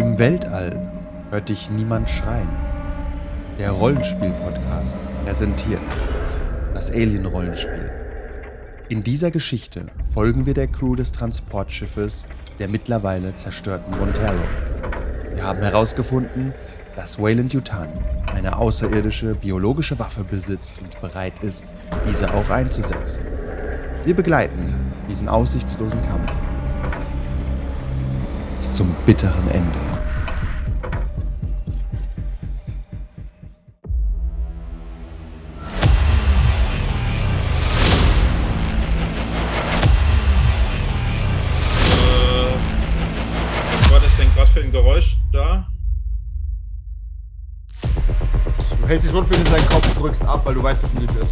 Im Weltall hört dich niemand schreien. Der Rollenspiel-Podcast präsentiert das Alien-Rollenspiel. In dieser Geschichte folgen wir der Crew des Transportschiffes der mittlerweile zerstörten Montero. Wir haben herausgefunden, dass Wayland Yutani eine außerirdische biologische Waffe besitzt und bereit ist, diese auch einzusetzen. Wir begleiten diesen aussichtslosen Kampf bis zum bitteren Ende. Hältst die Schrotflinte in deinen Kopf, drückst ab, weil du weißt, was mit dir wird.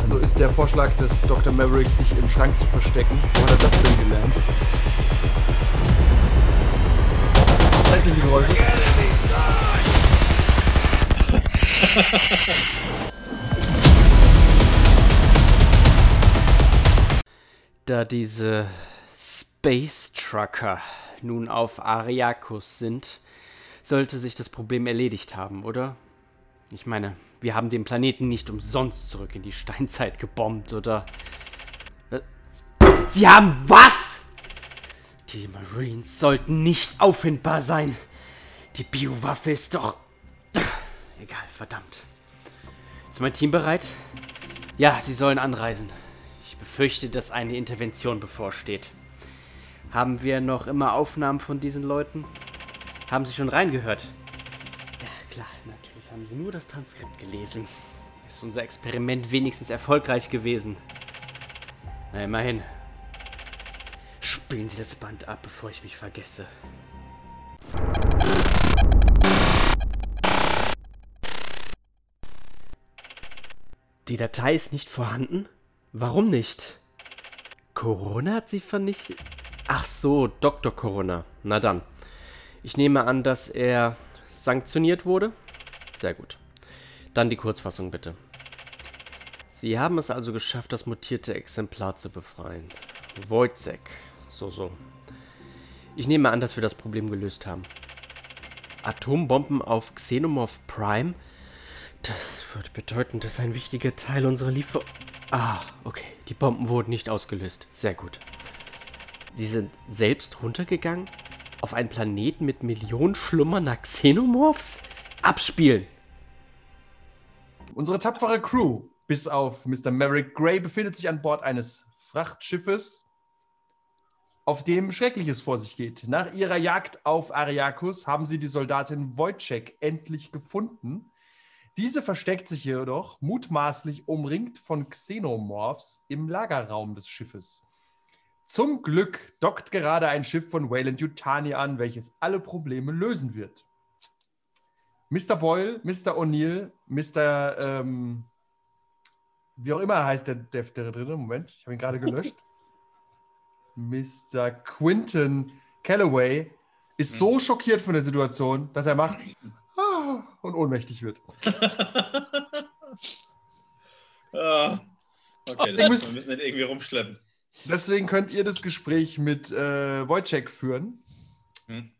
Also ist der Vorschlag des Dr. Mavericks, sich im Schrank zu verstecken. Wo hat er das denn gelernt? Schreckliche Geräusche. Da diese Space Trucker nun auf Ariakus sind, sollte sich das Problem erledigt haben, oder? Ich meine, wir haben den Planeten nicht umsonst zurück in die Steinzeit gebombt, oder? Äh, Sie haben was? Die Marines sollten nicht auffindbar sein. Die Biowaffe ist doch. Egal, verdammt. Ist mein Team bereit? Ja, sie sollen anreisen. Ich befürchte, dass eine Intervention bevorsteht. Haben wir noch immer Aufnahmen von diesen Leuten? Haben Sie schon reingehört? Ja, klar, natürlich haben Sie nur das Transkript gelesen. Ist unser Experiment wenigstens erfolgreich gewesen? Na, immerhin. Spielen Sie das Band ab, bevor ich mich vergesse. Die Datei ist nicht vorhanden? Warum nicht? Corona hat sie vernichtet? Ach so, Dr. Corona. Na dann. Ich nehme an, dass er sanktioniert wurde. Sehr gut. Dann die Kurzfassung bitte. Sie haben es also geschafft, das mutierte Exemplar zu befreien. Wojcek. So, so. Ich nehme an, dass wir das Problem gelöst haben. Atombomben auf Xenomorph Prime? Das würde bedeuten, dass ein wichtiger Teil unserer Liefer... Ah, okay. Die Bomben wurden nicht ausgelöst. Sehr gut. Sie sind selbst runtergegangen? Auf einen Planeten mit Millionen schlummernder Xenomorphs? Abspielen! Unsere tapfere Crew, bis auf Mr. Merrick Gray, befindet sich an Bord eines Frachtschiffes, auf dem Schreckliches vor sich geht. Nach ihrer Jagd auf Ariakus haben sie die Soldatin Wojciech endlich gefunden. Diese versteckt sich jedoch mutmaßlich umringt von Xenomorphs im Lagerraum des Schiffes. Zum Glück dockt gerade ein Schiff von Wayland Yutani an, welches alle Probleme lösen wird. Mr. Boyle, Mr. O'Neill, Mr. Ähm, wie auch immer heißt der, der, der dritte, Moment, ich habe ihn gerade gelöscht. Mr. Quinton Calloway ist so schockiert von der Situation, dass er macht ah, und ohnmächtig wird. Ah, okay, das müsst- wir müssen den irgendwie rumschleppen. Deswegen könnt ihr das Gespräch mit äh, Wojciech führen. Hm.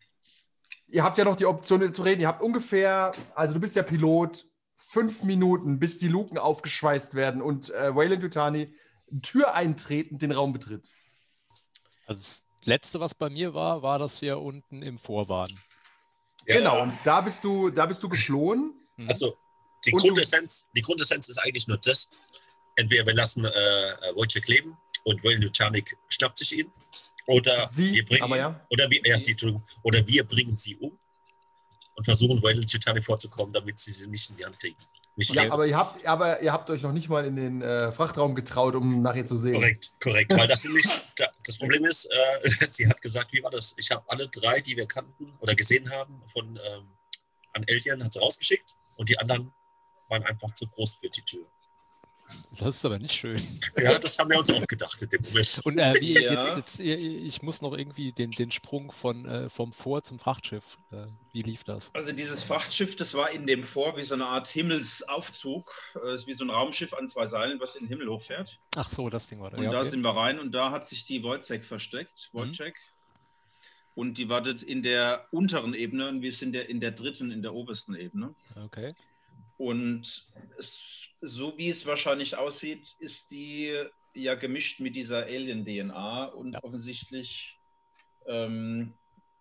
Ihr habt ja noch die Option zu reden. Ihr habt ungefähr, also du bist ja Pilot, fünf Minuten, bis die Luken aufgeschweißt werden und äh, Wayland Yutani Tür eintretend den Raum betritt. Also das Letzte, was bei mir war, war, dass wir unten im Vor waren. Ja, Genau, und da bist du, da bist du geflohen. Also, die Und du- Grundessenz, die Grundessenz ist eigentlich nur das: entweder wir lassen äh, Wojciech leben und Wayne Luchanik schnappt sich ihn, oder Sie, wir bringen, aber ja. oder wir, erst die, oder wir bringen sie um und versuchen Wayne Luchanik vorzukommen, damit sie sie nicht in die Hand kriegen. Nicht Ja, aber ihr habt, aber ihr habt euch noch nicht mal in den äh, Frachtraum getraut, um nach ihr zu sehen. Korrekt, korrekt. Weil das nicht. da- Das Problem ist, äh, sie hat gesagt, wie war das? Ich habe alle drei, die wir kannten oder gesehen haben, von ähm, an Alien, hat sie rausgeschickt und die anderen waren einfach zu groß für die Tür. Das ist aber nicht schön. Ja, das haben wir uns auch gedacht in dem Moment. Und äh, wie, Ja. jetzt, jetzt, ich muss noch irgendwie den, den Sprung von, äh, vom Vor zum Frachtschiff. Äh, wie lief das? Also dieses Frachtschiff, das war in dem Vor wie so eine Art Himmelsaufzug, äh, ist wie so ein Raumschiff an zwei Seilen, was in den Himmel hochfährt. Ach so, das Ding war da. Und Ja, da okay. sind wir rein und da hat sich die Wojcek versteckt. Mhm. Wojcek. Und die wartet in der unteren Ebene und wir sind ja in der dritten, in der obersten Ebene. Okay. Und es, so wie es wahrscheinlich aussieht, ist die ja gemischt mit dieser Alien-DNA und Ja. offensichtlich ähm,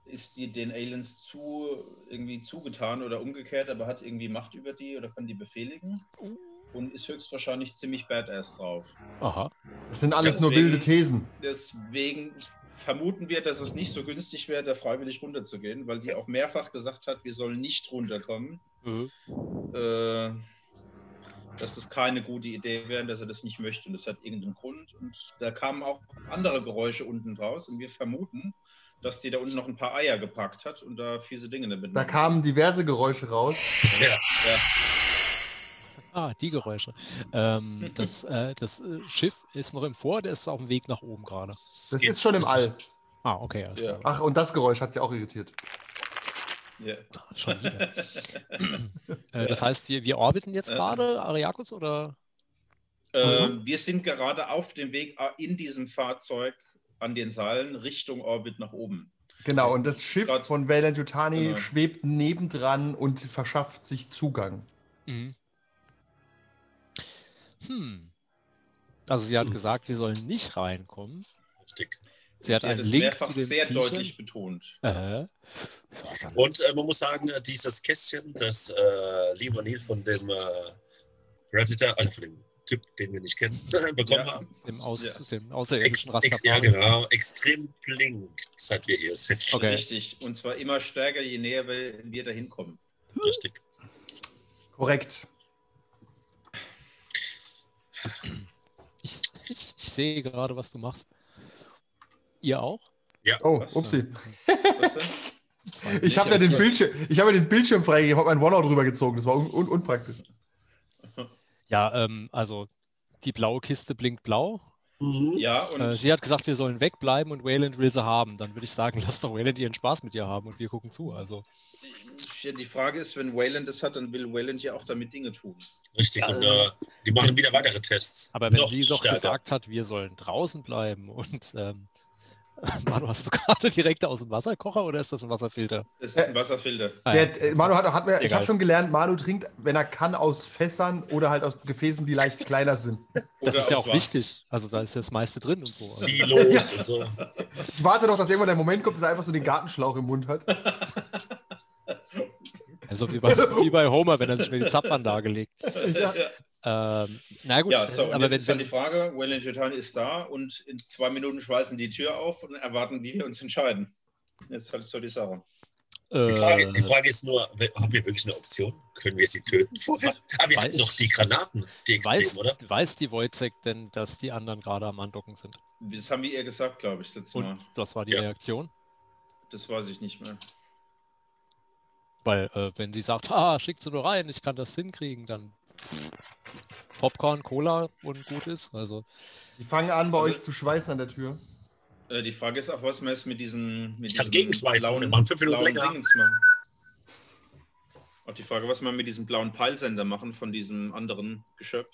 ist die den Aliens zu irgendwie zugetan oder umgekehrt, aber hat irgendwie Macht über die oder kann die befehligen und ist höchstwahrscheinlich ziemlich badass drauf. Aha. Das sind alles Ja, nur deswegen- wilde Thesen. Deswegen vermuten wir, dass es nicht so günstig wäre, da freiwillig runterzugehen, weil die auch mehrfach gesagt hat, wir sollen nicht runterkommen. Mhm. Äh, dass das keine gute Idee wäre, dass er das nicht möchte. Und das hat irgendeinen Grund. Und da kamen auch andere Geräusche unten draus. Und wir vermuten, dass die da unten noch ein paar Eier gepackt hat und da fiese Dinge damit. Da kamen diverse Geräusche raus. Ja, Ja, Ah, die Geräusche. Ähm, das äh, das äh, Schiff ist noch im Vor, der ist auf dem Weg nach oben gerade. Das ist schon im All. Ah, okay. ja. Ach, und das Geräusch hat sie auch irritiert. Ja. Schon wieder. äh, das heißt, wir, wir orbiten jetzt Äh. gerade Ariakus oder? Äh, Mhm. wir sind gerade auf dem Weg äh, in diesem Fahrzeug an den Seilen Richtung Orbit nach oben. Genau, und das Schiff Gott. von Wayland Yutani Genau. schwebt nebendran und verschafft sich Zugang. Mhm. Hm. Also sie hat gesagt, wir sollen nicht reinkommen. richtig. Sie hat Sie hat einen es Link mehrfach sehr Viechern. deutlich betont. Äh, Und äh, man muss sagen, äh, dieses Kästchen, das äh, Lee O'Neill von dem äh, Predator, also von dem Typ, den wir nicht kennen, bekommen Ja. haben. dem, Aus, Ja. dem Ex, außerirdischen ex, ja, Rastafari. genau. Extrem blinkt, seit wir hier sind. Okay. Richtig. Und zwar immer stärker, je näher wir, dahin kommen. Richtig. Korrekt. Ich, ich sehe gerade, was du machst. Ihr auch? Oh, Was? upsi. Was denn? Ich habe ja den Bildschirm, ich habe ja den Bildschirm freigegeben, habe meinen OneNote rübergezogen. Das war un un unpraktisch. Ja, ähm, also die blaue Kiste blinkt blau. Ja, und Äh, sie hat gesagt, wir sollen wegbleiben und Wayland will sie haben. Dann würde ich sagen, lass doch Wayland ihren Spaß mit ihr haben und wir gucken zu. Also Ja, die Frage ist, wenn Wayland das hat, dann will Wayland ja auch damit Dinge tun. Richtig. Und äh, die machen wieder weitere Tests. Aber wenn Noch sie doch stärker. gesagt hat, wir sollen draußen bleiben und ähm, Manu, hast du gerade direkt aus dem Wasserkocher oder ist das ein Wasserfilter? Das ist ein Wasserfilter. Ah, ja. Der, äh, Manu hat, hat mir, ich habe schon gelernt, Manu trinkt, wenn er kann, aus Fässern oder halt aus Gefäßen, die leicht kleiner sind. das Oder ist ja auch was. wichtig. Also da ist das meiste drin und so. Silos und so. Ich warte doch, dass irgendwann der Moment kommt, dass er einfach so den Gartenschlauch im Mund hat. also wie, bei, wie bei Homer, wenn er sich mit die Zapfanlage legt. Ja. Ähm, na gut, Ja, so, aber jetzt wenn, ist dann die Frage, Wayland Yutani ist da und in zwei Minuten schweißen die Tür auf und erwarten, wie wir uns entscheiden. Jetzt halt so die Sache. Die Frage, äh, die Frage ist nur, haben wir wirklich eine Option? Können wir sie töten vorher? Aber wir Weiß- hatten noch die Granaten, die extrem, weiß, oder? weiß die Wojcek denn, dass die anderen gerade am Andocken sind? Das haben wir ihr gesagt, glaube ich, das letzte Mal. Und das war die Ja. Reaktion? Das weiß ich nicht mehr. Weil, äh, wenn sie sagt, ah, schickt sie nur rein, ich kann das hinkriegen, dann Popcorn, Cola und gut ist. Also, Die fangen an, bei Also- euch zu schweißen an der Tür. Äh, die Frage ist auch, was man jetzt mit diesen, mit Ich kann diesen gegenschweißen, wir machen fünf Minuten blauen länger. Dingens machen. Auch die Frage, was man mit diesem blauen Peilsender machen von diesem anderen Geschöpf.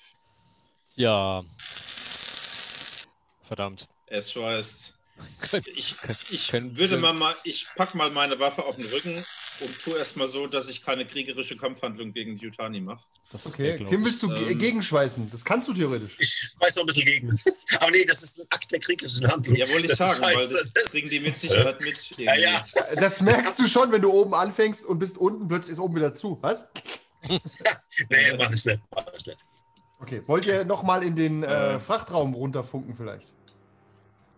ja. Verdammt. Es schweißt. Ich, ich würde mal, mal, ich pack mal meine Waffe auf den Rücken und tue erstmal so, dass ich keine kriegerische Kampfhandlung gegen Yutani mache. Okay, glaub Tim, willst du ähm, gegenschweißen? Das kannst du theoretisch. Ich weiß noch ein bisschen gegen. Aber nee, das ist ein Akt der kriegerischen Handlung. Ja, wollte ich sagen, weil das, das kriegen die mit Sicherheit mit. Ja, ja. Das merkst du schon, wenn du oben anfängst und bist unten, plötzlich ist oben wieder zu. Was? Nee, mach ich nicht. Mach ich nicht. Okay, wollt ihr nochmal in den äh, Äh. Frachtraum runterfunken vielleicht?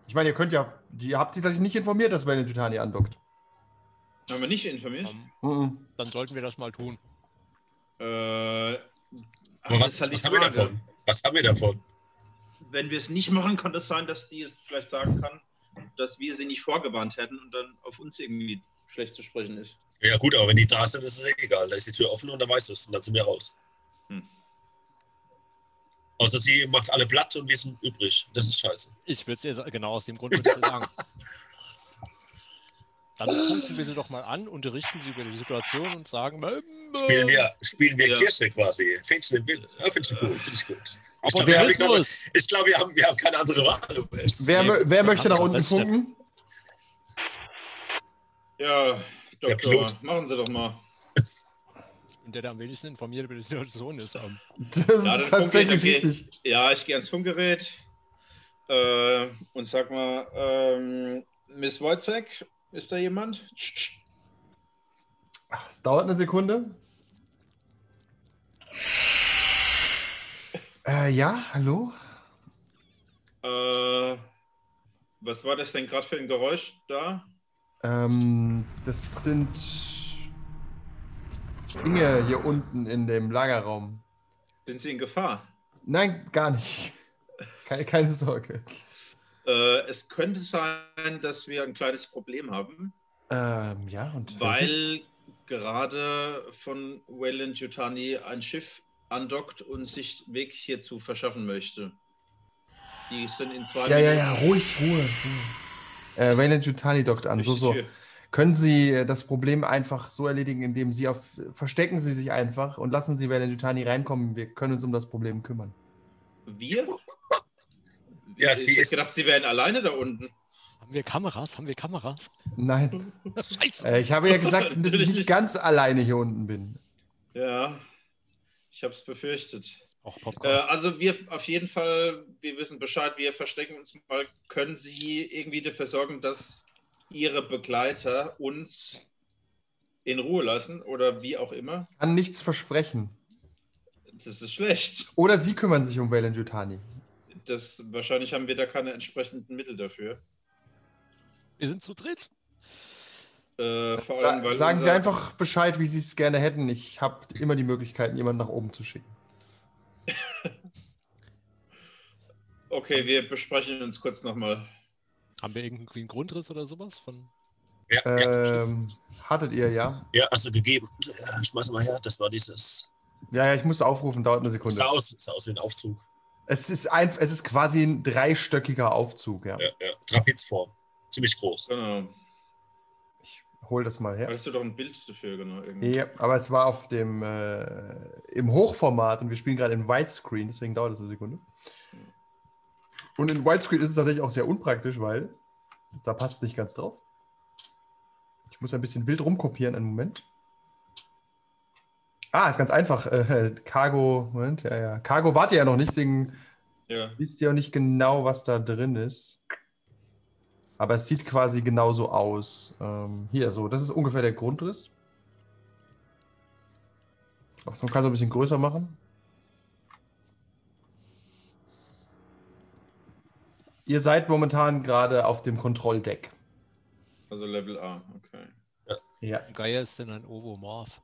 Ich meine, ihr könnt ja, ihr habt sich nicht informiert, dass Wayne Titani andockt. Haben wir nicht informiert? Ähm, Mhm. dann sollten wir das mal tun. Äh, Aber das was, halt was haben wir davon? Was haben wir davon? Wenn wir es nicht machen, kann es sein, dass die es vielleicht sagen kann, dass wir sie nicht vorgewarnt hätten und dann auf uns irgendwie schlecht zu sprechen ist. Ja, gut, aber wenn die da sind, ist es egal. Da ist die Tür offen und dann weiß es. Und dann sind wir raus. Hm. Außer sie macht alle platt und wir sind übrig. Das ist scheiße. Ich würde es ihr genau aus dem Grund würde ich ihr sagen. Dann rufen wir sie doch mal an, unterrichten sie über die Situation und sagen, ähm, Spielen wir, spielen wir Ja. Kirche quasi. Fähnchen im Wind. Ja, finde ich gut. Finde ich gut. Ich glaube, wir wir, haben ich glaub, wir, haben, wir haben keine andere Wahl. Wer, wer möchte nach unten funken? Ja, Der Doktor, Pilot. machen Sie doch mal. Und der, der am wenigsten informiert über die Situation ist. Das Ja, ist tatsächlich dann richtig. Ja, ich gehe ans Funkgerät äh, und sag mal, ähm, Miss Wojcek, ist da jemand? Es dauert eine Sekunde. Äh, ja, hallo? Äh, was war das denn gerade für ein Geräusch da? Ähm, das sind Dinge hier unten in dem Lagerraum. Sind Sie in Gefahr? Nein, gar nicht. Keine, keine Sorge. Äh, es könnte sein, dass wir ein kleines Problem haben, Ähm, ja, und welches? weil gerade von Wayland Yutani ein Schiff andockt und sich Weg hierzu verschaffen möchte. Die sind in zwei Ja, ja, ja, ruhig, Ruhe. Äh, Wayland Jutani dockt an. So, so. Können Sie äh, das Problem einfach so erledigen, indem Sie auf. Verstecken Sie sich einfach und lassen Sie Wayland Jutani reinkommen. Wir können uns um das Problem kümmern. Wir? Ja, ich sie hätte ist- gedacht, sie wären alleine da unten. haben wir Kameras? Haben wir Kameras? Nein. Scheiße. Äh, ich habe ja gesagt, dass ich nicht ganz alleine hier unten bin. Ja, ich habe es befürchtet. Auch Äh, Popcorn. also wir auf jeden Fall, wir wissen Bescheid, wir verstecken uns mal. Können Sie irgendwie dafür sorgen, dass Ihre Begleiter uns in Ruhe lassen oder wie auch immer? Kann nichts versprechen. Das ist schlecht. Oder Sie kümmern sich um Wayland Jutani. Das, wahrscheinlich haben wir da keine entsprechenden Mittel dafür. wir sind zu dritt. Äh, vor allem, weil sagen Sie einfach Bescheid, wie Sie es gerne hätten. Ich habe immer die Möglichkeit, jemanden nach oben zu schicken. Okay, wir besprechen uns kurz nochmal. Haben wir irgendwie einen Grundriss oder sowas? Von Ja, Ähm, hattet ihr, ja? ja, hast du gegeben. Ja, Schmeiß mal her, das war dieses. Ja, ja, ich muss aufrufen, dauert eine Sekunde. Sah aus, sah aus wie ein Aufzug. Es ist, ein, es ist quasi ein dreistöckiger Aufzug, ja. Ja, ja. Trapezform. Ziemlich groß. Genau. Ich hole das mal her. Hattest du doch ein Bild dafür, genau. Irgendwie. Ja, aber es war auf dem äh, im Hochformat und wir spielen gerade in Widescreen, deswegen dauert es eine Sekunde. Und in Widescreen ist es tatsächlich auch sehr unpraktisch, weil da passt es nicht ganz drauf. Ich muss ein bisschen wild rumkopieren, einen Moment. Ah, ist ganz einfach. Äh, Cargo, Moment, ja, ja. Cargo wart ihr ja noch nicht, deswegen Ja. wisst ihr auch nicht genau, was da drin ist. Aber es sieht quasi genauso aus. Ähm, hier, so, das ist ungefähr der Grundriss. Ach, so, man kann es ein bisschen größer machen. Ihr seid momentan gerade auf dem Kontrolldeck. Also Level A, okay. Ja. Wie Geier ist denn ein Ovomorph?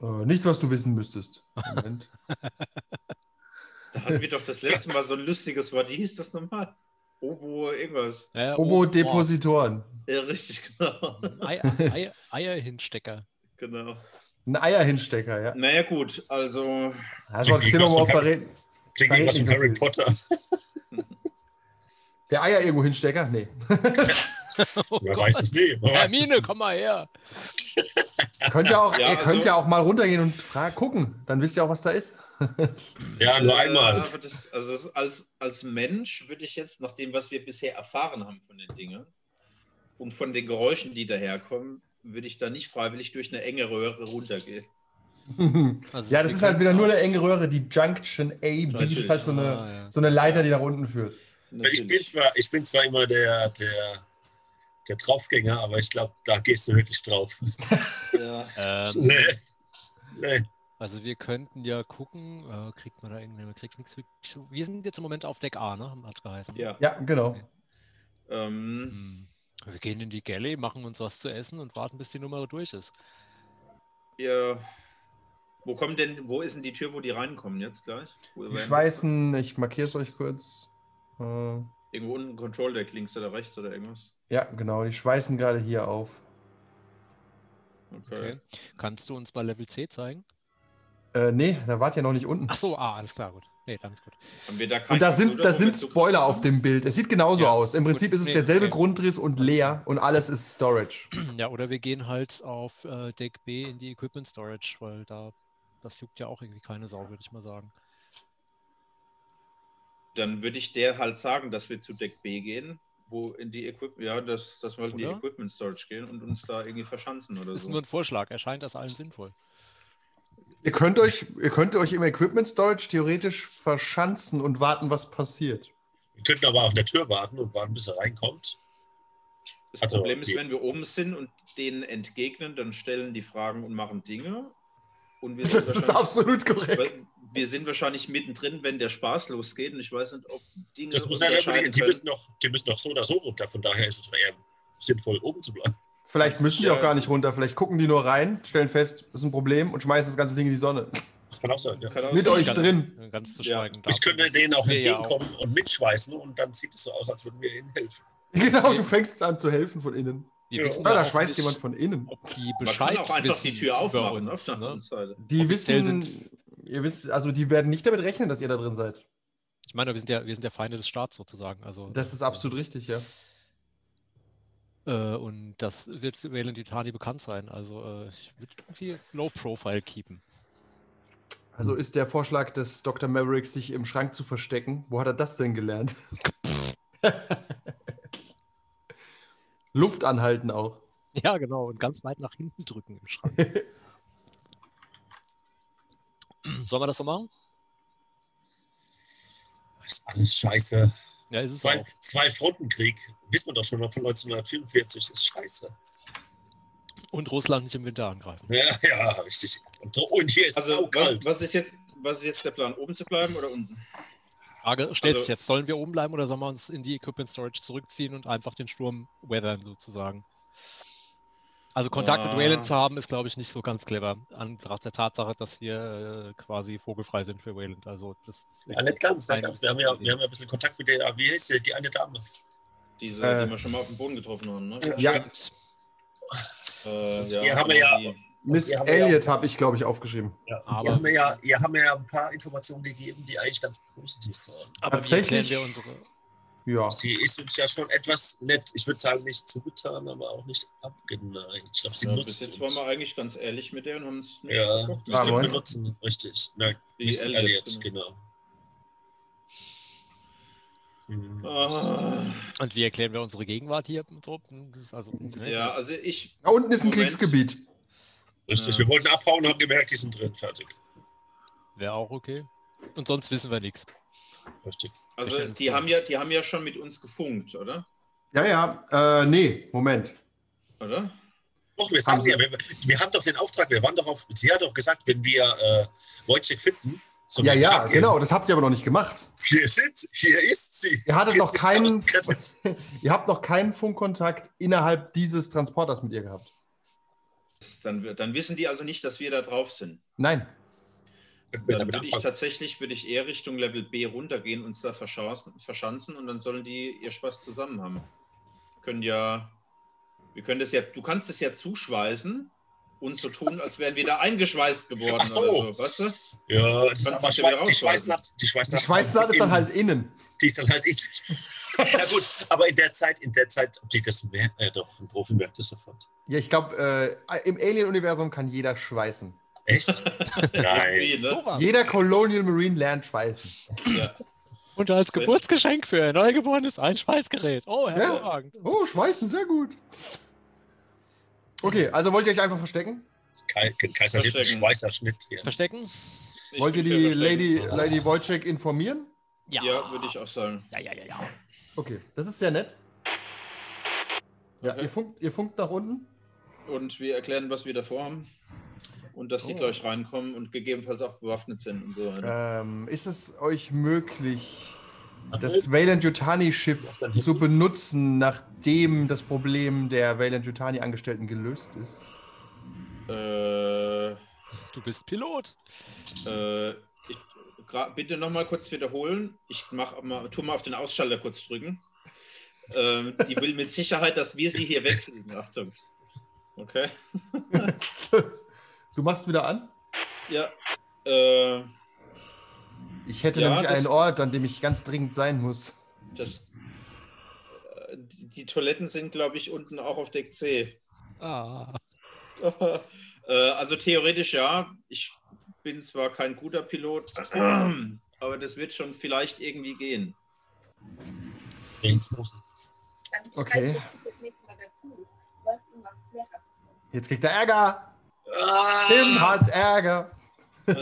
Äh, nichts, was du wissen müsstest. Moment. Da hatten wir doch das letzte Mal so ein lustiges Wort. Wie hieß das nochmal? Ovo, irgendwas. Äh, Ovo-Depositoren. Ja, richtig, genau. Ei, Ei, Eierhinstecker. genau. Ein Eierhinstecker, ja. Naja, gut, also. Das war Klingt Xenomorph verrät. Klingt wie was von Harry Potter. Der Eier irgendwo hinstecker? Nee. Oh Wer Gott. weiß es nicht. Hermine, komm mal her. könnt ihr auch, Ja, ihr könnt also- ja auch mal runtergehen und fragen, gucken. Dann wisst ihr auch, was da ist. Ja, nur einmal. aber das, also das, als, als Mensch würde ich jetzt, nach dem, was wir bisher erfahren haben von den Dingen und von den Geräuschen, die daherkommen, würde ich da nicht freiwillig durch eine enge Röhre runtergehen. Also ja, das ist halt wieder nur eine enge Röhre. Die Junction A, B, das ist halt so eine, Ah, ja. so eine Leiter, die nach unten führt. Ich bin, zwar, ich bin zwar immer der, der, der Draufgänger, aber ich glaube, da gehst du wirklich drauf. Ja. Ähm, Nee. Nee. also wir könnten ja gucken, äh, kriegt man da irgendeine, kriegt nichts wirklich so. Wir sind jetzt im Moment auf Deck A, ne? Hat geheißen. ja. Ja, genau. Ähm, Hm. Wir gehen in die Galley, machen uns was zu essen und warten, bis die Nummer durch ist. ja. Wo kommt denn, wo ist denn die Tür, wo die reinkommen jetzt gleich? Wo Die werden- Schweißen, ich markiere es euch kurz. Äh, Irgendwo unten Control Deck links oder rechts oder irgendwas. Ja, genau, die schweißen gerade hier auf. Okay. Okay. Kannst du uns bei Level C zeigen? Äh, nee, da wart ihr noch nicht unten. Ach so, ah, alles klar, gut. Nee, dann ist gut. Da Und da sind, da sind Spoiler auf dem Bild. Es sieht genauso Ja, aus. Im Prinzip gut. ist es Nee, derselbe okay. Grundriss und leer und alles ist Storage. Ja, oder wir gehen halt auf äh, Deck B in die Equipment Storage, weil da, das juckt ja auch irgendwie keine Sau, würde ich mal sagen. Dann würde ich der halt sagen, dass wir zu Deck B gehen, Wo in die Equipment, ja, dass, dass wir halt in die? Equipment Storage gehen und uns da irgendwie verschanzen oder Das ist so. nur ein Vorschlag. Erscheint das allen sinnvoll. Ihr könnt euch, ihr könnt euch im Equipment Storage theoretisch verschanzen und warten, was passiert. Wir könnten aber auch an der Tür warten und warten, bis er reinkommt. Das Also, Problem ist, die- wenn wir oben sind und denen entgegnen, dann stellen die Fragen und machen Dinge. Und wir Das sind ist wahrscheinlich- absolut korrekt. wir sind wahrscheinlich mittendrin, wenn der Spaß losgeht. Und ich weiß nicht, ob Dinge Das muss ja, die, müssen doch, die müssen doch so oder so runter. Von daher ist es eher sinnvoll, oben zu bleiben. Vielleicht müssen die Ja. auch gar nicht runter. Vielleicht gucken die nur rein, stellen fest, das ist ein Problem und schmeißen das ganze Ding in die Sonne. Das kann auch sein. Ja. Kann auch Mit sein. euch Ganz- drin. Ganz zu Ja. schweigen. Ich könnte denen auch Wir ja entgegenkommen und mitschweißen und dann sieht es so aus, als würden wir ihnen helfen. Genau, du fängst an zu helfen von innen. Wir Ja. wissen da schweißt nicht, jemand von innen. Ob die Man Bescheid kann auch einfach die wissen Tür aufmachen uns, ne? Die Offiziell wissen, ihr wisst, also die werden nicht damit rechnen, dass ihr da drin seid. Ich meine, wir sind ja, wir sind ja Feinde des Staats sozusagen. Also, Das ist absolut richtig, ja. Äh, und das wird Wayland Yutani bekannt sein. Also äh, ich würde irgendwie Low Profile keepen. Also ist der Vorschlag des Dr. Mavericks, sich im Schrank zu verstecken. Wo hat er das denn gelernt? Luft anhalten auch. Ja, genau. Und ganz weit nach hinten drücken im Schrank. Sollen wir das so machen? Das ist alles scheiße. Ja, ist Zwei, zwei Frontenkrieg, wissen wir doch schon mal von 1944, das ist scheiße. Und Russland nicht im Winter angreifen. Ja, ja, richtig. Und, hier ist es Also, so kalt. was, was, ist jetzt, was ist jetzt der Plan? Oben zu bleiben oder unten? Frage stellt Also- sich jetzt, sollen wir oben bleiben oder sollen wir uns in die Equipment Storage zurückziehen und einfach den Sturm weathern sozusagen? Also Kontakt mit Ah. Wayland zu haben, ist, glaube ich, nicht so ganz clever. Anbetracht der Tatsache, dass wir äh, quasi vogelfrei sind für Wayland. Also das Ja, nicht ganz, nicht ganz. Wir haben, ja, wir haben ja ein bisschen Kontakt mit der, wie heißt die, die eine Dame? Diese, Äh. die wir schon mal auf dem Boden getroffen haben, ne? Ja. Stimmt. Äh, hier haben wir ja- die- Miss haben ja- Elliot habe ich, glaube ich, aufgeschrieben. Ja, Aber- ihr, haben mir ja, ihr haben mir ja ein paar Informationen gegeben, die eigentlich ganz positiv waren. Aber Tatsächlich- wir unsere... Ja. Sie ist uns ja schon etwas nett. Ich würde sagen, nicht zugetan, aber auch nicht abgeneigt. Ich glaube, sie ja, bis nutzt jetzt uns. waren wir eigentlich ganz ehrlich mit der und haben es nicht Ja, geguckt. das Ah, können wir nutzen, richtig. Nein, Die Miss Elliot, Elliot, genau. Hm. Ah, Und wie erklären wir unsere Gegenwart hier? Also, ja, also ich, Da unten ist ein Moment. Kriegsgebiet. Richtig, Ja. wir wollten abhauen und haben gemerkt, die sind drin, fertig. Wäre auch okay. Und sonst wissen wir nichts. Richtig. also die haben ja, die haben ja schon mit uns gefunkt, oder? Ja, ja. Äh, nee, Moment. Oder? Doch, wir sagen Haben Sie- ja, wir, wir haben doch den Auftrag, wir waren doch auf, sie hat doch gesagt, wenn wir äh, Wojciech finden, sollen Ja, wir ja, geben. genau. Das habt ihr aber noch nicht gemacht. Hier sind sie, hier ist sie. Ihr hattet noch 40.000 keinen, ihr habt noch keinen Funkkontakt innerhalb dieses Transporters mit ihr gehabt. Dann, dann wissen die also nicht, dass wir da drauf sind. Nein. Dann würde ich tatsächlich würde ich eher Richtung Level B runtergehen, uns da verschanzen, und dann sollen die ihr Spaß zusammen haben. Wir können ja, wir können das ja, du kannst es ja zuschweißen und so tun, als wären wir da eingeschweißt geworden Ach so. oder so, weißt du? Ja, das ist aber Schwe wieder die. Schweißnaht, die Die Schweißnaht, Schweißnaht ist dann halt innen. Die ist dann halt innen. ja gut, aber in der Zeit, in der Zeit, ob die das merkt, äh, doch, ein Profi merkt das sofort. Ja, ich glaube, äh, im Alien-Universum kann jeder schweißen. Echt? Nein. Ne? Jeder Colonial Marine lernt schweißen. Ja. Und als Geburtsgeschenk für ein Neugeborenes ein Schweißgerät. Oh, hervorragend. Oh, schweißen, sehr gut. Okay, also wollt ihr euch einfach verstecken? Das ist kein, kein Kaiser Verstecken. Schweißerschnitt hier. Verstecken? Ich wollt ihr die Lady, Verstecken. Lady Wojcik informieren? Ja, würde ich auch sagen. Ja, ja, ja, ja. Okay, das ist sehr nett. Ja, Okay. ihr, funkt, ihr funkt nach unten. Und wir erklären, was wir davor haben. Und dass die Oh. gleich reinkommen und gegebenenfalls auch bewaffnet sind und so weiter. Ähm, ist es euch möglich, das Wayland Yutani Schiff zu benutzen, nachdem das Problem der Wayland Yutani Angestellten gelöst ist? Äh, Du bist Pilot. äh, ich, bitte nochmal kurz wiederholen. Ich mach mal, tu mal auf den Ausschalter kurz drücken. Ähm, die will mit Sicherheit, dass wir sie hier wegfliegen. Achtung. Okay. Du machst wieder an? Ja. Äh, Ich hätte Ja, nämlich das- einen Ort, an dem ich ganz dringend sein muss. das, äh, die Toiletten sind, glaube ich, unten auch auf Deck C. Ah. äh, also theoretisch ja. Ich bin zwar kein guter Pilot, aber das wird schon vielleicht irgendwie gehen. Dann schreib Okay. das bitte das nächste Mal dazu. Du hast immer mehrere. Jetzt kriegt er Ärger. Ah, Tim hat Ärger.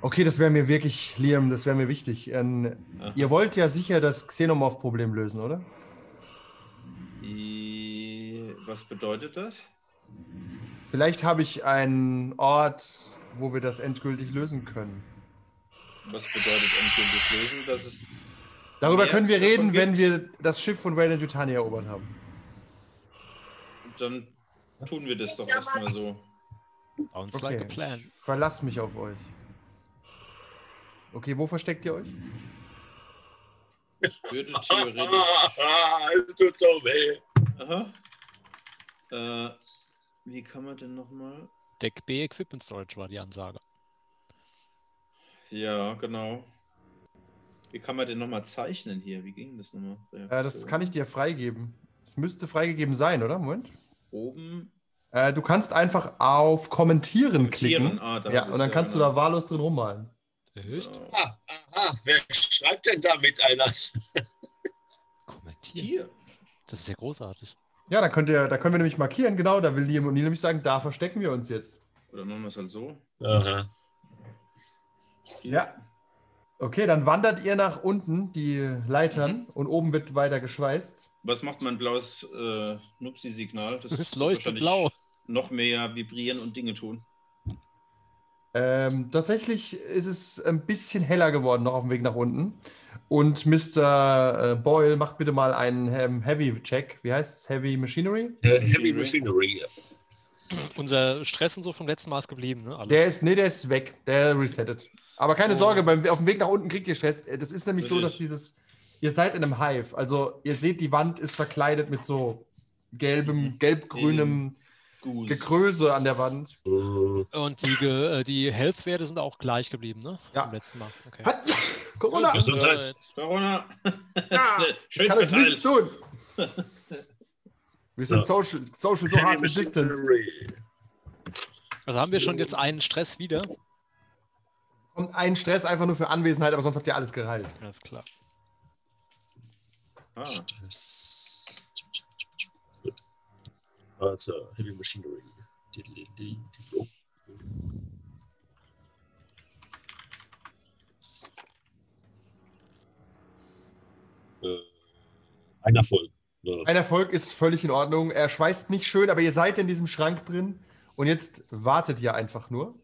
okay, das wäre mir wirklich, Liam, das wäre mir wichtig. Ähm, ihr wollt ja sicher das Xenomorph-Problem lösen, oder? Was bedeutet das? Vielleicht habe ich einen Ort, wo wir das endgültig lösen können. Was bedeutet endgültig lösen? Dass es Darüber können wir reden, wenn wir das Schiff von Wayland Yutani erobert haben. Dann tun wir das doch erstmal so. Sounds Okay. like plan. Ich verlass mich auf euch. Okay, wo versteckt ihr euch? Würde theoretisch. ah, tut so weh. Aha. Äh, wie kann man denn nochmal? Deck B Equipment Storage war die Ansage. Ja, genau. Wie kann man denn nochmal zeichnen hier? Wie ging das nochmal? Äh, das kann ich dir freigeben. Es müsste freigegeben sein, oder? Moment. Oben Äh, du kannst einfach auf Kommentieren klicken. Tieren. Ah, Ja, und dann kannst du genau. da wahllos drin rummalen. Echt? Genau. Ah, aha, wer schreibt denn da mit einer? Kommentieren. Das ist ja großartig. Ja, da, könnt ihr, da können wir nämlich markieren, genau, da will Liam und nämlich sagen, da verstecken wir uns jetzt. Oder machen wir es halt so. Aha. Ja. Okay, dann wandert ihr nach unten die Leitern und oben wird weiter geschweißt. Was macht mein blaues äh, Nupsi-Signal? Das wird leuchtet blau. Noch mehr vibrieren und Dinge tun. Ähm, tatsächlich ist es ein bisschen heller geworden noch auf dem Weg nach unten. Und Mr. äh, Boyle macht bitte mal einen Heavy-Check. Wie heißt es? Heavy Machinery? Äh, Heavy Machinery. Unser Stress und so vom letzten Mal ist geblieben, ne? Alles. Der ist, nee, der ist weg. Der resettet. Aber keine Oh. Sorge, beim, auf dem Weg nach unten kriegt ihr Stress. Das ist nämlich so, Richtig. dass dieses, ihr seid in einem Hive. Also ihr seht, die Wand ist verkleidet mit so gelbem, Mhm. gelb-grünem. Gekröse an der Wand. Äh, Und die, Ge- äh, die Health-Werte sind auch gleich geblieben, ne? Ja. Vom letzten Mal. Okay. Hat, Corona! Gesundheit. Corona. Ja, Ich kann euch nichts tun. Wir So. sind social, social so Heavy hard distance. Machinery. Also haben wir schon jetzt einen Stress wieder? Und ein Stress einfach nur für Anwesenheit, aber sonst habt ihr alles geheilt. Alles klar. Ah, Stress. Also, Heavy Machinery. Äh, Ein Erfolg. Ein Erfolg ist völlig in Ordnung. Er schweißt nicht schön, aber ihr seid in diesem Schrank drin und jetzt wartet ihr einfach nur.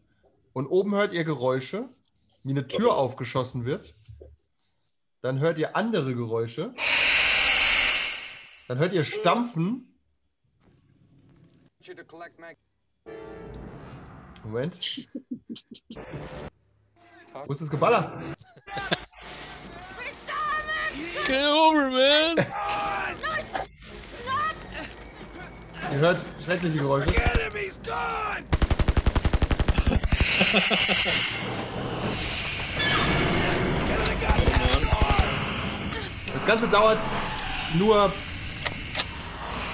Und oben hört ihr Geräusche, wie eine Tür aufgeschossen wird. Dann hört ihr andere Geräusche. Dann hört ihr Stampfen. Moment. Wo ist das Geballer? Get over, man! Ihr hört schreckliche Geräusche. Das Ganze dauert nur